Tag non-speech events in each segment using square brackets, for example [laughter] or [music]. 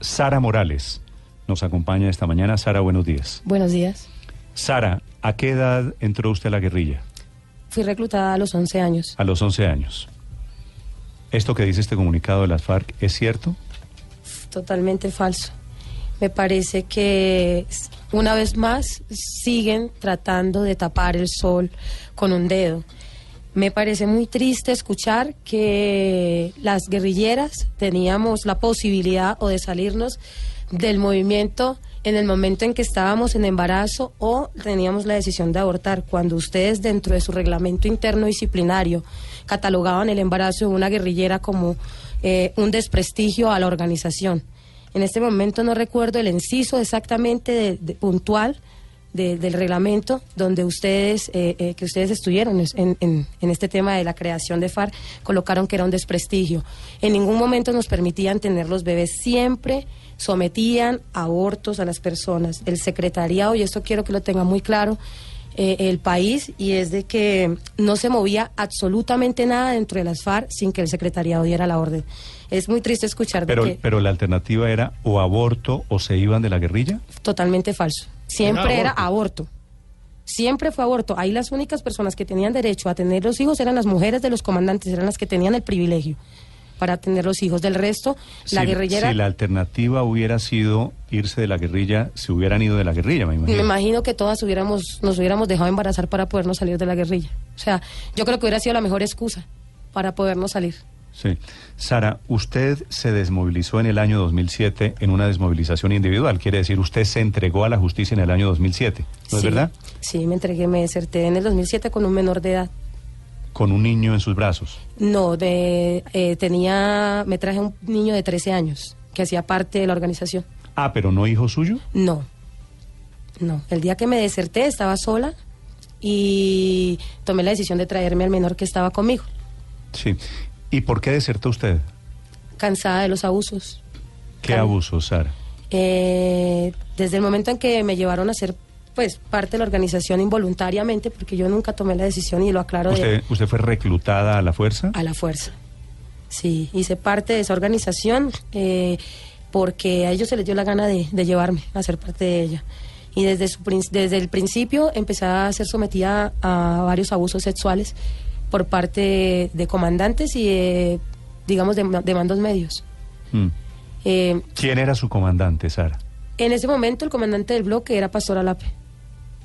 Sara Morales. Nos acompaña esta mañana. Sara, buenos días. Buenos días. Sara, ¿a qué edad entró usted a la guerrilla? Fui reclutada a los 11 años. A los 11 años. ¿Esto que dice este comunicado de las FARC es cierto? Totalmente falso. Me parece que una vez más siguen tratando de tapar el sol con un dedo. Me parece muy triste escuchar que las guerrilleras teníamos la posibilidad o de salirnos del movimiento en el momento en que estábamos en embarazo o teníamos la decisión de abortar, cuando ustedes dentro de su reglamento interno disciplinario catalogaban el embarazo de una guerrillera como eh, un desprestigio a la organización. En este momento no recuerdo el inciso exactamente de, puntual del reglamento donde ustedes eh, eh, que ustedes estuvieron en, en, este tema de la creación de FARC colocaron que era un desprestigio. En ningún momento nos permitían tener los bebés siempre sometían abortos a las personas. El secretariado, y esto quiero que lo tenga muy claro, eh, el país, y es de que no se movía absolutamente nada dentro de las FARC sin que el secretariado diera la orden. Es muy triste escuchar pero, que... Pero la alternativa era o aborto o se iban de la guerrilla. Totalmente falso. Siempre era aborto. Siempre fue aborto. Ahí las únicas personas que tenían derecho a tener los hijos eran las mujeres de los comandantes, eran las que tenían el privilegio para tener los hijos. Del resto, la guerrillera... Si la alternativa hubiera sido irse de la guerrilla, se hubieran ido de la guerrilla, me imagino. Me imagino que todas hubiéramos, nos hubiéramos dejado embarazar para podernos salir de la guerrilla. O sea, yo creo que hubiera sido la mejor excusa para podernos salir. Sí. Sara, usted se desmovilizó en el año 2007 en una desmovilización individual. Quiere decir, usted se entregó a la justicia en el año 2007, ¿no es verdad? Sí, me entregué, me deserté en el 2007 con un menor de edad con un niño en sus brazos? No, de, eh, tenía, me traje un niño de 13 años que hacía parte de la organización. Ah, pero no hijo suyo? No, no. El día que me deserté estaba sola y tomé la decisión de traerme al menor que estaba conmigo. Sí. ¿Y por qué desertó usted? Cansada de los abusos. ¿Qué abusos, Sara? Eh, desde el momento en que me llevaron a ser pues parte de la organización involuntariamente, porque yo nunca tomé la decisión y lo aclaro. ¿Usted, ¿Usted fue reclutada a la fuerza? A la fuerza. Sí, hice parte de esa organización eh, porque a ellos se les dio la gana de, llevarme a ser parte de ella. Y desde, su, desde el principio empecé a ser sometida a varios abusos sexuales por parte de, comandantes y digamos, de, mandos medios. Mm. Eh, ¿Quién era su comandante, Sara? En ese momento el comandante del bloque era Pastor Alape.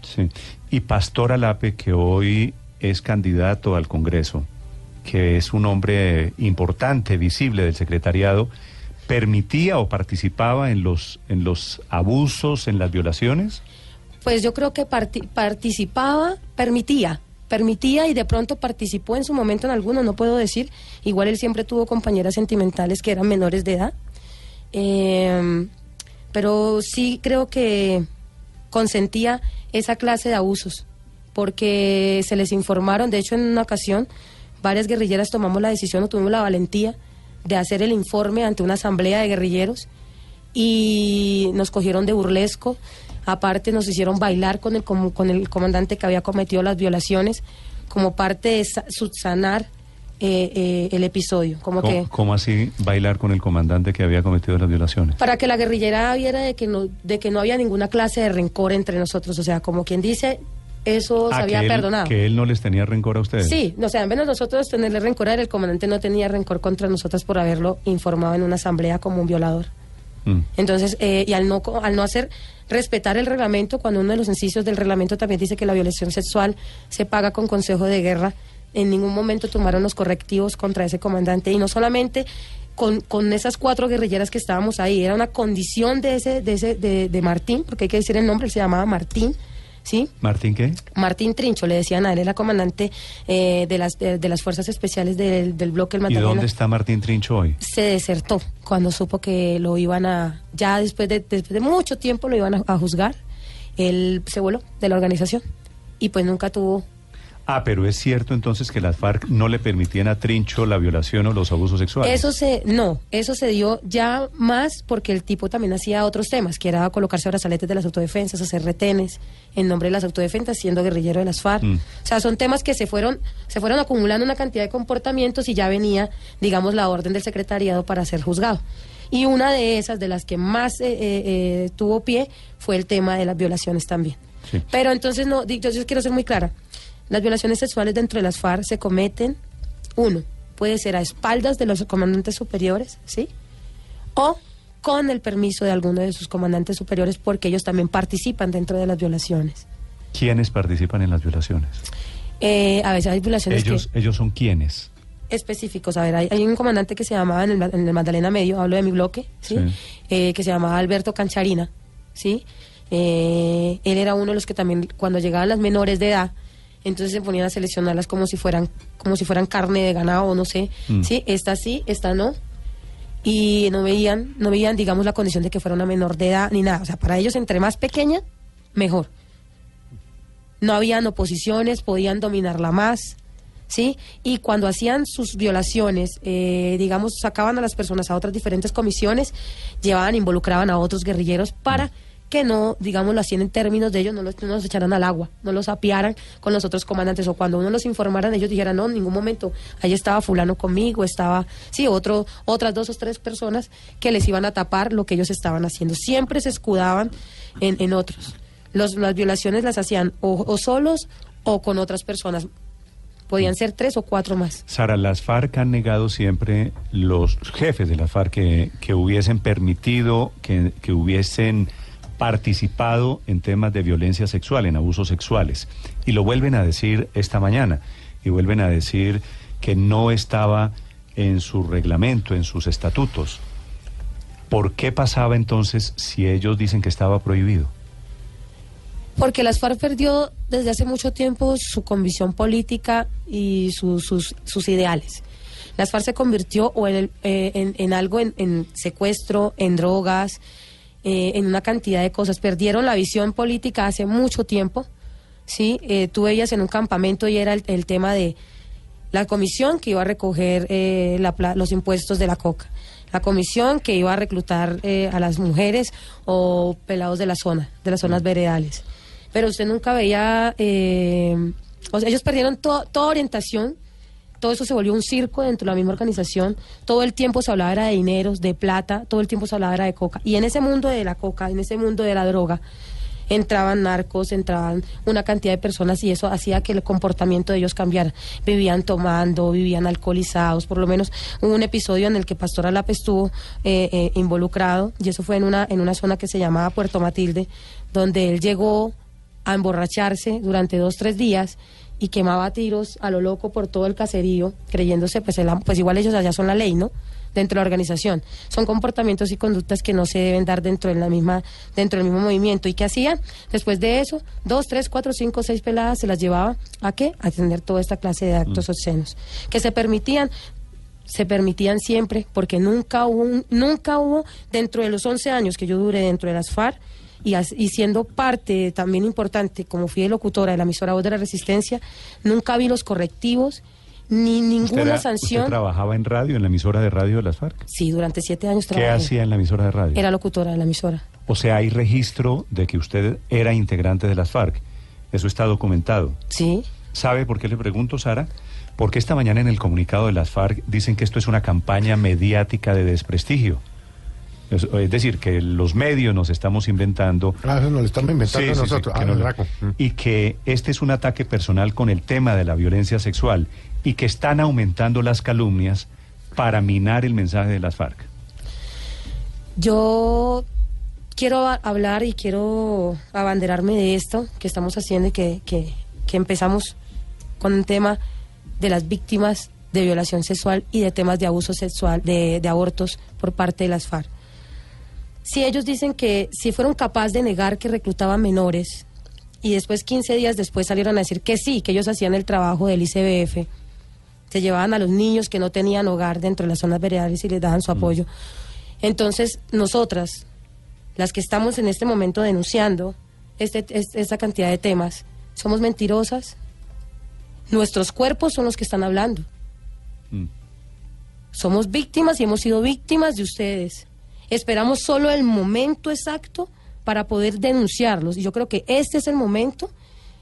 Sí. Y Pastor Alape, que hoy es candidato al Congreso, que es un hombre importante, visible del secretariado, ¿permitía o participaba en los, en los abusos, en las violaciones? Pues yo creo que participaba, permitía, permitía y de pronto participó en su momento en algunos, no puedo decir. Igual él siempre tuvo compañeras sentimentales que eran menores de edad. Eh, pero sí creo que consentía esa clase de abusos, porque se les informaron, de hecho en una ocasión varias guerrilleras tomamos la decisión o tuvimos la valentía de hacer el informe ante una asamblea de guerrilleros y nos cogieron de burlesco, aparte nos hicieron bailar con el, con el comandante que había cometido las violaciones como parte de subsanar eh, eh, el episodio. Como ¿Cómo, que, ¿Cómo así bailar con el comandante que había cometido las violaciones? Para que la guerrillera viera de que no, de que no había ninguna clase de rencor entre nosotros. O sea, como quien dice, eso se ah, había perdonado. Que él no les tenía rencor a ustedes. Sí, o sea, en de nosotros tenerle rencor, el comandante no tenía rencor contra nosotros por haberlo informado en una asamblea como un violador. Mm. Entonces, eh, y al no, al no hacer respetar el reglamento, cuando uno de los incisos del reglamento también dice que la violación sexual se paga con consejo de guerra, en ningún momento tomaron los correctivos contra ese comandante y no solamente con, con, esas cuatro guerrilleras que estábamos ahí, era una condición de ese, de ese, de, de Martín, porque hay que decir el nombre, él se llamaba Martín, ¿sí? ¿Martín qué? Martín Trincho, le decían a él, era comandante eh, de, las, de, las fuerzas especiales del, del bloque El ¿Y dónde está Martín Trincho hoy? Se desertó cuando supo que lo iban a, ya después de, después de mucho tiempo lo iban a, a juzgar, él se voló de la organización y pues nunca tuvo Ah, pero es cierto entonces que las FARC no le permitían a Trincho la violación o los abusos sexuales. Eso se, no, eso se dio ya más porque el tipo también hacía otros temas, que era colocarse brazaletes de las autodefensas, hacer retenes en nombre de las autodefensas, siendo guerrillero de las FARC. Mm. O sea, son temas que se fueron, se fueron acumulando una cantidad de comportamientos y ya venía, digamos, la orden del secretariado para ser juzgado. Y una de esas, de las que más eh, eh, eh, tuvo pie, fue el tema de las violaciones también. Sí. Pero entonces, no, yo quiero ser muy clara. Las violaciones sexuales dentro de las FARC se cometen, uno, puede ser a espaldas de los comandantes superiores, ¿sí? O con el permiso de alguno de sus comandantes superiores, porque ellos también participan dentro de las violaciones. ¿Quiénes participan en las violaciones? Eh, a veces hay violaciones que- Ellos, ellos son quiénes. específicos. A ver, hay, hay un comandante que se llamaba en el, Ma- en el Magdalena Medio, hablo de mi bloque, ¿sí? Sí. Eh, que se llamaba Alberto Cancharina, ¿sí? Eh, él era uno de los que también, cuando llegaban las menores de edad, entonces se ponían a seleccionarlas como si fueran, como si fueran carne de ganado, no sé, Mm. ¿sí? Esta sí, esta no. Y no veían, no veían, digamos, la condición de que fuera una menor de edad ni nada. O sea, para ellos, entre más pequeña, mejor no habían oposiciones, podían dominarla más, ¿sí? Y cuando hacían sus violaciones, eh, digamos, sacaban a las personas a otras diferentes comisiones, llevaban, involucraban a otros guerrilleros para que no, digamos, lo hacían en términos de ellos, no los, no los echaran al agua, no los apiaran con los otros comandantes, o cuando uno los informaran, ellos dijeran, no, en ningún momento, ahí estaba fulano conmigo, estaba, sí, otro, otras dos o tres personas que les iban a tapar lo que ellos estaban haciendo. Siempre se escudaban en, en otros. Los, las violaciones las hacían o, o solos o con otras personas. Podían ser tres o cuatro más. Sara, las FARC han negado siempre, los jefes de las FARC, que, que hubiesen permitido, que, que hubiesen participado en temas de violencia sexual, en abusos sexuales. Y lo vuelven a decir esta mañana. Y vuelven a decir que no estaba en su reglamento, en sus estatutos. ¿Por qué pasaba entonces si ellos dicen que estaba prohibido? Porque las FARC perdió desde hace mucho tiempo su convicción política y su- sus, sus ideales. Las FARC se convirtió o en, el- eh, en, en algo, en, en secuestro, en drogas, eh, en una cantidad de cosas. Perdieron la visión política hace mucho tiempo. ¿sí? Eh, tú veías en un campamento y era el, el tema de la comisión que iba a recoger eh, la los impuestos de la coca, la comisión que iba a reclutar eh, a las mujeres o pelados de la zona, de las zonas veredales. Pero usted nunca veía, o sea, ellos perdieron to- toda orientación, todo eso se volvió un circo dentro de la misma organización, todo el tiempo se hablaba de dineros, de plata, todo el tiempo se hablaba de coca. Y en ese mundo de la coca, en ese mundo de la droga, entraban narcos, entraban una cantidad de personas y eso hacía que el comportamiento de ellos cambiara. Vivían tomando, vivían alcoholizados, por lo menos hubo un episodio en el que Pastor Alape estuvo eh, eh, involucrado y eso fue en una, en una zona que se llamaba Puerto Matilde, donde él llegó a emborracharse durante dos, tres días y quemaba tiros a lo loco por todo el caserío, creyéndose, pues, el pues igual ellos allá son la ley, ¿no? Dentro de la organización. Son comportamientos y conductas que no se deben dar dentro de la misma, dentro del mismo movimiento. ¿Y qué hacían? Después de eso, dos, tres, cuatro, cinco, seis peladas se las llevaba a qué? A tener toda esta clase de actos obscenos. Que se permitían, se permitían siempre, porque nunca hubo, un- nunca hubo, dentro de los 11 años que yo duré dentro de las FARC, y, y siendo parte también importante, como fui locutora de la emisora Voz de la Resistencia, nunca vi los correctivos, ni ¿Usted, ninguna era- sanción. usted trabajaba en radio, en la emisora de radio de las FARC? Sí, durante siete años ¿Qué trabajé. hacía en la emisora de radio? Era locutora de la emisora. O sea, hay registro de que usted era integrante de las FARC. Eso está documentado. Sí. ¿Sabe por qué le pregunto, Sara? Porque esta mañana en el comunicado de las FARC dicen que esto es una campaña mediática de desprestigio. Es, es decir, que los medios nos estamos inventando. Ah, eso nos lo estamos inventando Sí, sí, sí, nosotros. que Ah, no. Mm. y que este es un ataque personal con el tema de la violencia sexual y que están aumentando las calumnias para minar el mensaje de las FARC. Yo quiero hablar y quiero abanderarme de esto que estamos haciendo y que, que, que empezamos con un tema de las víctimas de violación sexual y de temas de abuso sexual, de, de abortos por parte de las FARC. Si ellos dicen que si fueron capaces de negar que reclutaban menores y después 15 días después salieron a decir que sí, que ellos hacían el trabajo del ICBF, se llevaban a los niños que no tenían hogar dentro de las zonas veredales y les daban su apoyo. Entonces, nosotras, las que estamos en este momento denunciando este, es- esta cantidad de temas, somos mentirosas. Nuestros cuerpos son los que están hablando. Mm. Somos víctimas y hemos sido víctimas de ustedes. Esperamos solo el momento exacto para poder denunciarlos. Y yo creo que este es el momento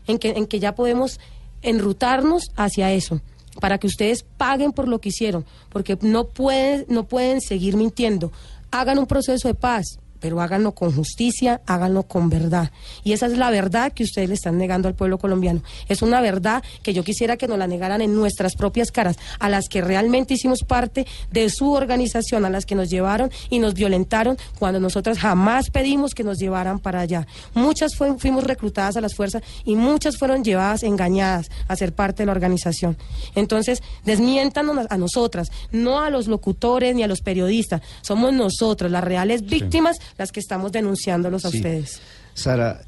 en que, en que ya podemos enrutarnos hacia eso, para que ustedes paguen por lo que hicieron, porque no pueden, no pueden seguir mintiendo hagan un proceso de paz, pero háganlo con justicia, háganlo con verdad. Y esa es la verdad que ustedes le están negando al pueblo colombiano. Es una verdad que yo quisiera que nos la negaran en nuestras propias caras, a las que realmente hicimos parte de su organización, a las que nos llevaron y nos violentaron cuando nosotras jamás pedimos que nos llevaran para allá. Muchas fuimos reclutadas a las fuerzas y muchas fueron llevadas engañadas a ser parte de la organización. Entonces, desmiéntanos a nosotras, no a los locutores ni a los periodistas. Somos nosotros, las reales víctimas las que estamos denunciándolos a ustedes. Sara,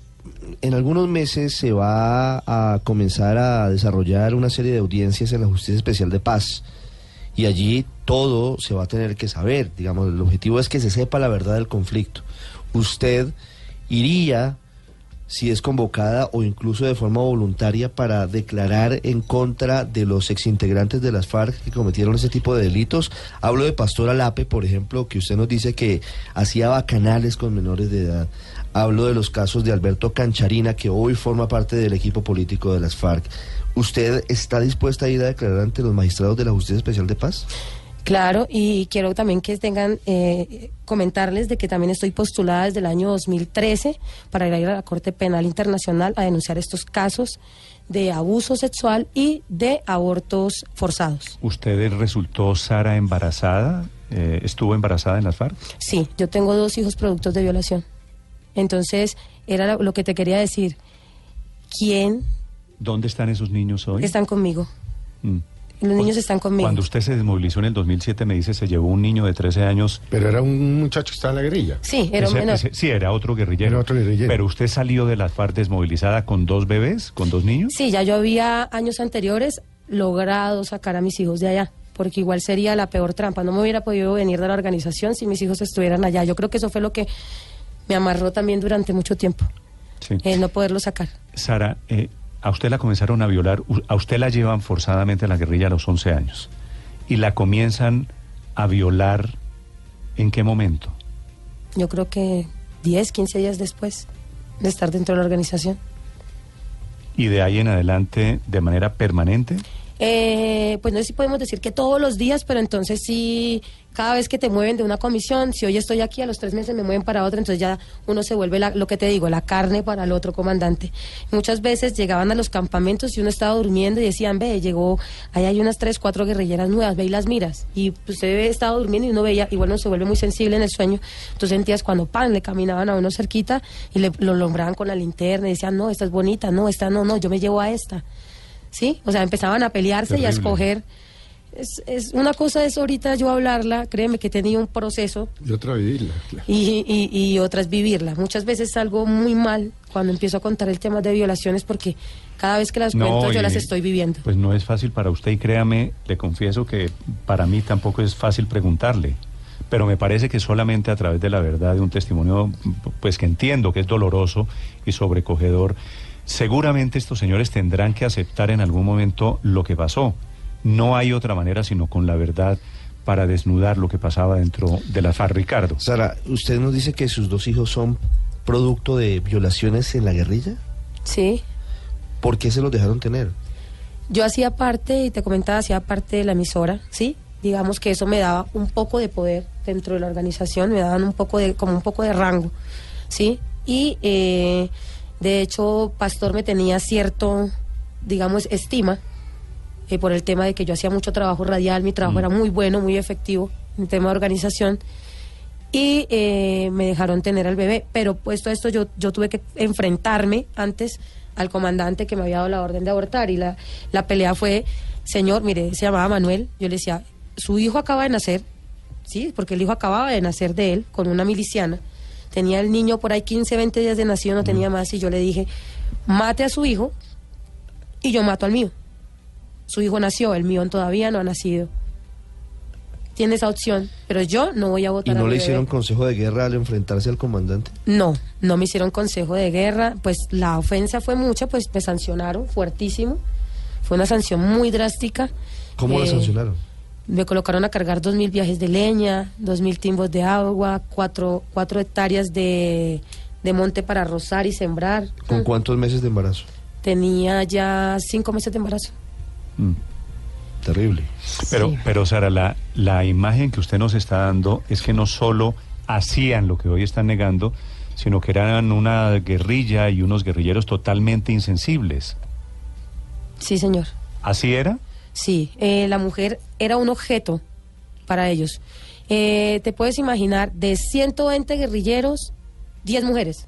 en algunos meses se va a comenzar a desarrollar una serie de audiencias en la Justicia Especial de Paz y allí todo se va a tener que saber. Digamos, el objetivo es que se sepa la verdad del conflicto. Usted iría si es convocada o incluso de forma voluntaria para declarar en contra de los exintegrantes de las FARC que cometieron ese tipo de delitos. Hablo de Pastor Alape, por ejemplo, que usted nos dice que hacía bacanales con menores de edad. Hablo de los casos de Alberto Cancharina, que hoy forma parte del equipo político de las FARC. ¿Usted está dispuesta a ir a declarar ante los magistrados de la Justicia Especial de Paz? Claro, y quiero también que tengan, eh, comentarles de que también estoy postulada desde el año 2013 para ir a la Corte Penal Internacional a denunciar estos casos de abuso sexual y de abortos forzados. ¿Usted resultó, Sara, embarazada? Eh, ¿Estuvo embarazada en las FARC? Sí, yo tengo dos hijos productos de violación. Entonces, era lo que te quería decir. ¿Quién? ¿Dónde están esos niños hoy? Están conmigo. Mm. Los niños están conmigo. Cuando usted se desmovilizó en el 2007, me dice, se llevó un niño de 13 años. Pero era un muchacho que estaba en la guerrilla. Sí, era un menor. sí, era otro guerrillero. Era otro guerrillero. Pero usted salió de las FARC desmovilizada con dos bebés, con dos niños. Sí, ya yo había años anteriores logrado sacar a mis hijos de allá porque igual sería la peor trampa. No me hubiera podido venir de la organización si mis hijos estuvieran allá. Yo creo que eso fue lo que me amarró también durante mucho tiempo, sí. no poderlo sacar. Sara, eh, a usted la comenzaron a violar, a usted la llevan forzadamente a la guerrilla a los 11 años y la comienzan a violar ¿en qué momento? Yo creo que 10, 15 días después de estar dentro de la organización. ¿Y de ahí en adelante de manera permanente? Eh, pues no sé si podemos decir que todos los días, pero entonces sí, cada vez que te mueven de una comisión, si hoy estoy aquí, a los tres meses me mueven para otra, entonces ya uno se vuelve lo que te digo, la carne para el otro comandante. Muchas veces llegaban a los campamentos y uno estaba durmiendo y decían, ve, llegó, ahí hay unas tres, cuatro guerrilleras nuevas, ve y las miras. Y usted estaba durmiendo y uno veía, igual uno se vuelve muy sensible en el sueño. Tú sentías cuando pan le caminaban a uno cerquita y le, lo nombraban con la linterna y decían, no, esta es bonita, no, esta no, no, yo me llevo a esta. ¿Sí? O sea, empezaban a pelearse y a escoger. Es, es, una cosa es ahorita yo hablarla, créeme que tenía un proceso. Y otra vivirla. Y, y, y, otra es vivirla. Muchas veces salgo muy mal cuando empiezo a contar el tema de violaciones porque cada vez que las cuento yo las estoy viviendo. Pues no es fácil para usted y créame, le confieso que para mí tampoco es fácil preguntarle. Pero me parece que solamente a través de la verdad, de un testimonio, pues que entiendo que es doloroso y sobrecogedor, Seguramente estos señores tendrán que aceptar en algún momento lo que pasó. No hay otra manera sino con la verdad para desnudar lo que pasaba dentro de la FARC, Ricardo. Sara, ¿usted nos dice que sus dos hijos son producto de violaciones en la guerrilla? Sí. ¿Por qué se los dejaron tener? Yo hacía parte, y te comentaba, hacía parte de la emisora, ¿sí? Digamos que eso me daba un poco de poder dentro de la organización, me daban un poco de, como un poco de rango, ¿sí? Y eh, de hecho, Pastor me tenía cierto, digamos, estima eh, por el tema de que yo hacía mucho trabajo radial, mi trabajo mm. era muy bueno, muy efectivo en tema de organización. Y eh, me dejaron tener al bebé, pero puesto esto yo, yo tuve que enfrentarme antes al comandante que me había dado la orden de abortar y la, la pelea fue, señor, mire, se llamaba Manuel, yo le decía, su hijo acaba de nacer, sí, porque el hijo acababa de nacer de él con una miliciana Tenía el niño por ahí 15, 20 días de nacido, no tenía más, y yo le dije, mate a su hijo y yo mato al mío. Su hijo nació, el mío todavía no ha nacido. Tiene esa opción, pero yo no voy a votar. ¿Y no le hicieron consejo de guerra al enfrentarse al comandante? No, no me hicieron consejo de guerra, pues la ofensa fue mucha, pues me sancionaron fuertísimo. Fue una sanción muy drástica. ¿Cómo la eh, sancionaron? Me colocaron a cargar dos mil viajes de leña, dos mil timbos de agua, cuatro, cuatro hectáreas de, monte para rozar y sembrar. ¿Con cuántos meses de embarazo? Tenía ya cinco meses de embarazo. Mm. Terrible. Pero, pero Sara, la, la imagen que usted nos está dando es que no solo hacían lo que hoy están negando, sino que eran una guerrilla y unos guerrilleros totalmente insensibles. Sí, señor. ¿Así era? Sí, eh, la mujer era un objeto para ellos. Eh, te puedes imaginar, de 120 guerrilleros, 10 mujeres.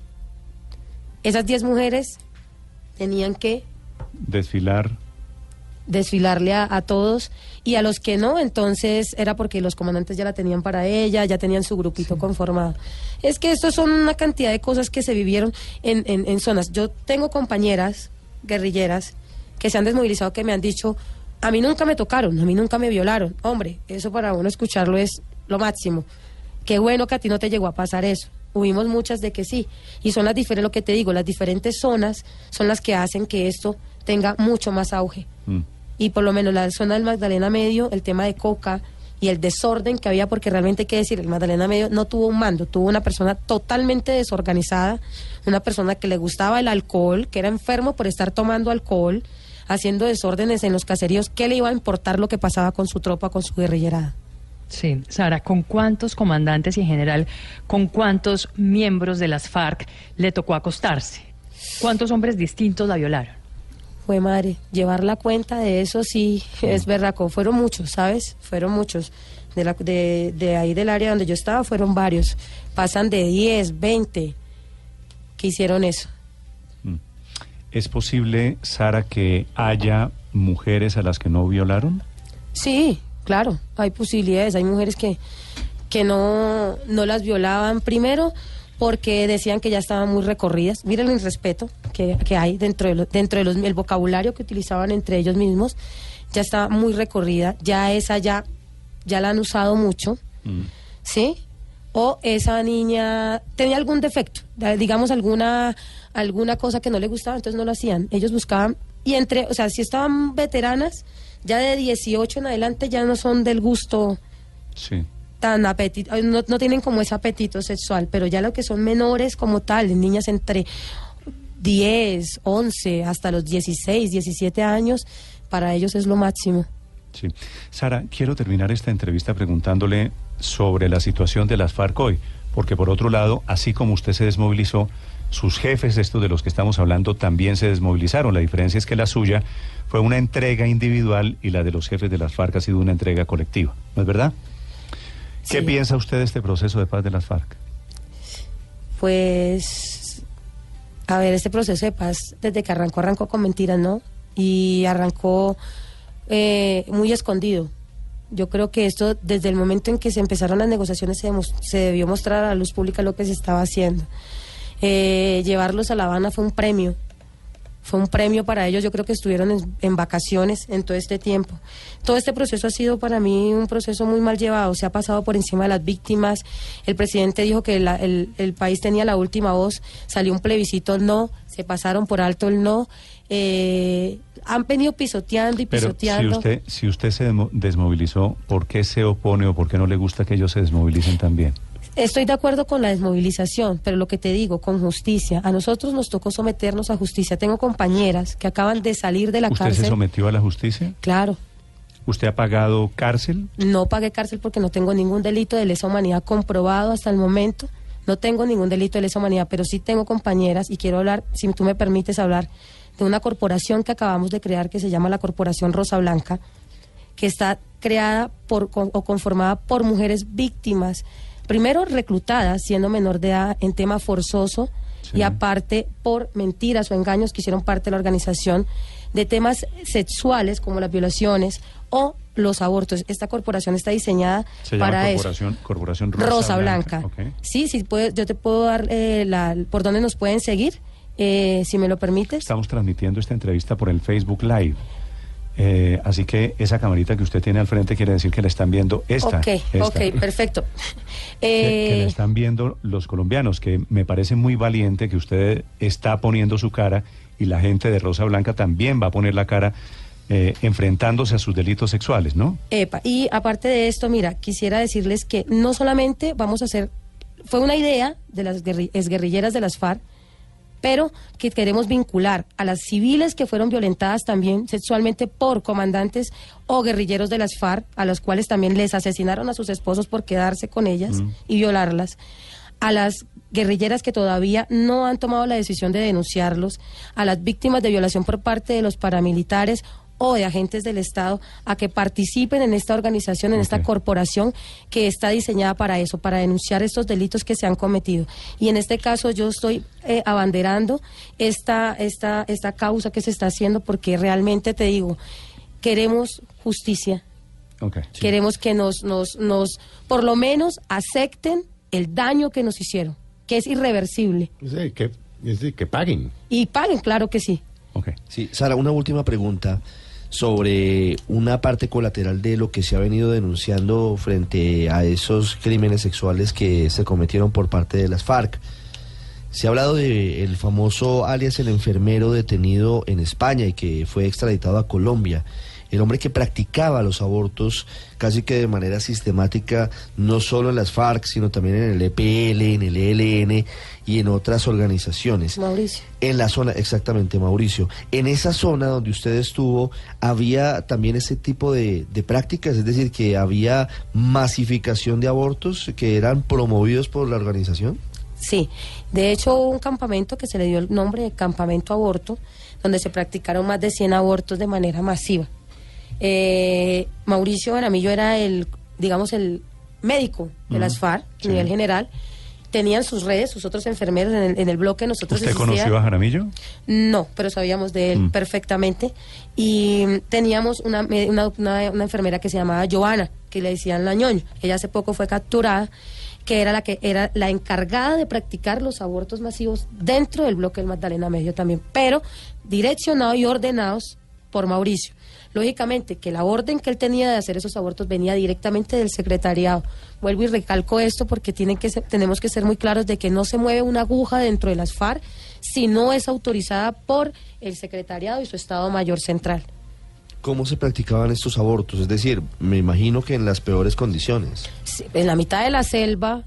Esas 10 mujeres tenían que Desfilar. desfilarle a, a todos y a los que no, entonces era porque los comandantes ya la tenían para ella, ya tenían su grupito conformado. Es que esto son una cantidad de cosas que se vivieron en, en- en zonas. Yo tengo compañeras guerrilleras que se han desmovilizado que me han dicho, a mí nunca me tocaron, a mí nunca me violaron. Hombre, eso para uno escucharlo es lo máximo. Qué bueno que a ti no te llegó a pasar eso. Hubimos muchas de que sí. Y son las diferentes, lo que te digo, las diferentes zonas son las que hacen que esto tenga mucho más auge Mm. y por lo menos la zona del Magdalena Medio, el tema de coca y el desorden que había, porque realmente hay que decir, el Magdalena Medio no tuvo un mando, tuvo una persona totalmente desorganizada, una persona que le gustaba el alcohol, que era enfermo por estar tomando alcohol, haciendo desórdenes en los caseríos, ¿qué le iba a importar lo que pasaba con su tropa, con su guerrillerada? Sí, Sara, ¿con cuántos comandantes y en general con cuántos miembros de las FARC le tocó acostarse? ¿Cuántos hombres distintos la violaron? Fue madre, llevar la cuenta de eso sí es berraco. Fueron muchos, ¿sabes? Fueron muchos. De, la, de, de ahí del área donde yo estaba fueron varios. Pasan de 10, 20 que hicieron eso. ¿Es posible, Sara, que haya mujeres a las que no violaron? Sí, claro, hay posibilidades. Hay mujeres que, que no, no las violaban primero porque decían que ya estaban muy recorridas. Miren el respeto que, que hay dentro de lo- dentro de los, el vocabulario que utilizaban entre ellos mismos. Ya está muy recorrida, ya esa ya, ya la han usado mucho, ¿sí? O esa niña tenía algún defecto, digamos alguna, alguna cosa que no le gustaba, entonces no lo hacían. Ellos buscaban, y entre, o sea, si estaban veteranas, ya de 18 en adelante ya no son del gusto Sí. tan apetito, no, no tienen como ese apetito sexual, pero ya lo que son menores como tal, niñas entre 10, 11, hasta los 16, 17 años, para ellos es lo máximo. Sí. Sara, quiero terminar esta entrevista preguntándole sobre la situación de las FARC hoy, porque por otro lado, así como usted se desmovilizó, sus jefes, estos de los que estamos hablando, también se desmovilizaron. La diferencia es que la suya fue una entrega individual y la de los jefes de las FARC ha sido una entrega colectiva. ¿No es verdad? ¿Qué piensa usted de este proceso de paz de las FARC? Pues, a ver, este proceso de paz, desde que arrancó, arrancó con mentiras, ¿no? Y arrancó eh, muy escondido. Yo creo que esto, desde el momento en que se empezaron las negociaciones, se, se debió mostrar a la luz pública lo que se estaba haciendo. Eh, llevarlos a La Habana fue un premio. Fue un premio para ellos. Yo creo que estuvieron en, en vacaciones en todo este tiempo. Todo este proceso ha sido para mí un proceso muy mal llevado. Se ha pasado por encima de las víctimas. El presidente dijo que la- el, el país tenía la última voz. Salió un plebiscito no. Se pasaron por alto el no. Eh, han venido pisoteando y Pero si pisoteando. usted, si usted se desmovilizó, ¿por qué se opone o por qué no le gusta que ellos se desmovilicen también? Estoy de acuerdo con la desmovilización, pero lo que te digo, con justicia. A nosotros nos tocó someternos a justicia. Tengo compañeras que acaban de salir de la ¿Usted cárcel. se sometió a la justicia? Claro, ¿Usted ha pagado cárcel? no pagué cárcel porque no tengo ningún delito de lesa humanidad comprobado hasta el momento. No tengo ningún delito de lesa humanidad, pero sí tengo compañeras y quiero hablar, si tú me permites hablar, de una corporación que acabamos de crear que se llama la Corporación Rosa Blanca, que está creada por, con- o conformada por mujeres víctimas, primero reclutadas siendo menor de edad en tema forzoso Sí. y aparte por mentiras o engaños que hicieron parte de la organización de temas sexuales como las violaciones o los abortos. Esta corporación está diseñada Se llama para eso. Corporación, Corporación Rosa, Rosa, Blanca. Ok. Sí, sí, puede- yo te puedo dar eh, la, por dónde nos pueden seguir, eh, si me lo permites. Estamos transmitiendo esta entrevista por el Facebook Live. Eh, así que esa camarita que usted tiene al frente quiere decir que la están viendo esta. ok, esta. ok, perfecto. [laughs] Que, que la Eh, están viendo los colombianos, que me parece muy valiente que usted está poniendo su cara y la gente de Rosa Blanca también va a poner la cara eh, enfrentándose a sus delitos sexuales, ¿no? Epa, y aparte de esto, mira, quisiera decirles que no solamente vamos a hacer, fue una idea de las guerri- exguerrilleras de las FARC, pero que queremos vincular a las civiles que fueron violentadas también sexualmente por comandantes o guerrilleros de las FARC, a los cuales también les asesinaron a sus esposos por quedarse con ellas y violarlas, a las guerrilleras que todavía no han tomado la decisión de denunciarlos, a las víctimas de violación por parte de los paramilitares o de agentes del Estado a que participen en esta organización, en esta corporación que está diseñada para eso, para denunciar estos delitos que se han cometido. Y en este caso yo estoy eh, abanderando esta, esta, esta causa que se está haciendo porque realmente te digo, queremos justicia, queremos que nos, nos, nos, por lo menos acepten el daño que nos hicieron, que es irreversible. Sí, que, es decir, que paguen. Y paguen, claro que sí. Ok. Sí, Sara, una última pregunta sobre una parte colateral de lo que se ha venido denunciando frente a esos crímenes sexuales que se cometieron por parte de las FARC. Se ha hablado de el famoso alias el enfermero detenido en España y que fue extraditado a Colombia. El hombre que practicaba los abortos casi que de manera sistemática, no solo en las FARC, sino también en el EPL, en el ELN y en otras organizaciones. Mauricio. En la zona, exactamente, Mauricio. En esa zona donde usted estuvo, ¿había también ese tipo de, de prácticas? Es decir, que había masificación de abortos que eran promovidos por la organización. Sí, de hecho hubo un campamento que se le dio el nombre de Campamento Aborto, donde se practicaron más de 100 abortos de manera masiva. Eh, Mauricio Baramillo era el, digamos, el médico de las FARC a nivel general. Tenían sus redes, sus otros enfermeros en el, en el bloque. Nosotros ¿Usted existía- conoció a Jaramillo? No, pero sabíamos de él Mm. perfectamente. Y teníamos una, una, una- una enfermera que se llamaba Joana, que le decían la ñoño. Ella hace poco fue capturada, que era la que era la encargada de practicar los abortos masivos dentro del bloque del Magdalena Medio también, pero direccionados y ordenados por Mauricio. Lógicamente que la orden que él tenía de hacer esos abortos venía directamente del secretariado. Vuelvo y recalco esto porque tienen que ser- tenemos que ser muy claros de que no se mueve una aguja dentro de las FARC si no es autorizada por el secretariado y su Estado Mayor Central. ¿Cómo se practicaban estos abortos? Es decir, me imagino que en las peores condiciones. Sí, En la mitad de la selva,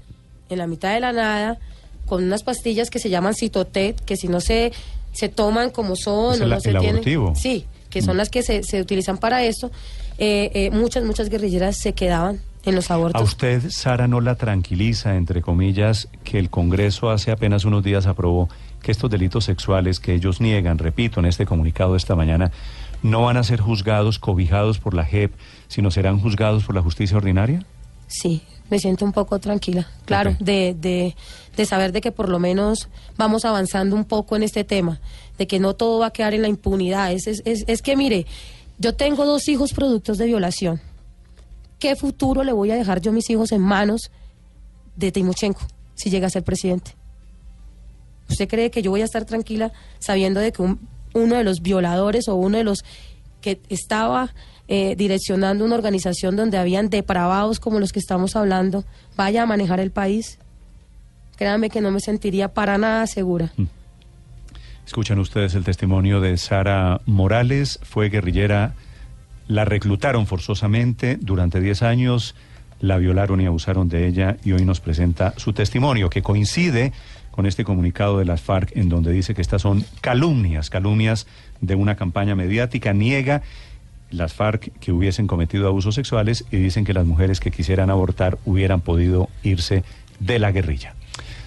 en la mitad de la nada, con unas pastillas que se llaman citotet, que si no se, se toman como son Es o el- no se el tienen. abortivo. Sí, que son Mm. las que se, se utilizan para esto. Eh, eh, muchas, muchas guerrilleras se quedaban en los ¿A abortos. usted, Sara, no la tranquiliza, entre comillas, que el Congreso hace apenas unos días aprobó que estos delitos sexuales que ellos niegan, repito, en este comunicado de esta mañana, no van a ser juzgados, cobijados por la JEP, sino serán juzgados por la justicia ordinaria? Sí, me siento un poco tranquila, claro, de, de, de saber de que por lo menos vamos avanzando un poco en este tema, de que no todo va a quedar en la impunidad. Es, es, es, es que, mire, yo tengo dos hijos productos de violación. ¿Qué futuro le voy a dejar yo a mis hijos en manos de Timochenko si llega a ser presidente? ¿Usted cree que yo voy a estar tranquila sabiendo de que un- uno de los violadores o uno de los que estaba eh, direccionando una organización donde habían depravados como los que estamos hablando vaya a manejar el país? Créanme que no me sentiría para nada segura. Escuchan ustedes el testimonio de Sara Morales, fue guerrillera, la reclutaron forzosamente durante 10 años, la violaron y abusaron de ella y hoy nos presenta su testimonio que coincide con este comunicado de las FARC en donde dice que estas son calumnias, calumnias de una campaña mediática, niega las FARC que hubiesen cometido abusos sexuales y dicen que las mujeres que quisieran abortar hubieran podido irse de la guerrilla.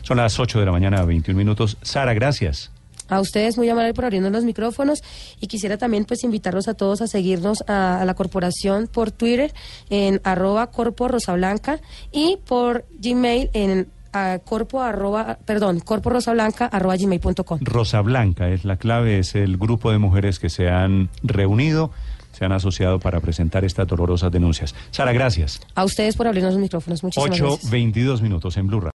Son las 8 de la mañana, 21 minutos. Sara, gracias. A ustedes muy amable por abrirnos los micrófonos y quisiera también pues invitarlos a todos a seguirnos a, a la corporación por Twitter en arroba corpo rosablanca y por Gmail en ah, corpo arroba, perdón, corpo rosablanca arroba gmail.com. Rosa Blanca es la clave, es el grupo de mujeres que se han reunido, se han asociado para presentar estas dolorosas denuncias. Sara, gracias. A ustedes por abrirnos los micrófonos. Muchísimas gracias. 8.22 minutos en Blue Radio.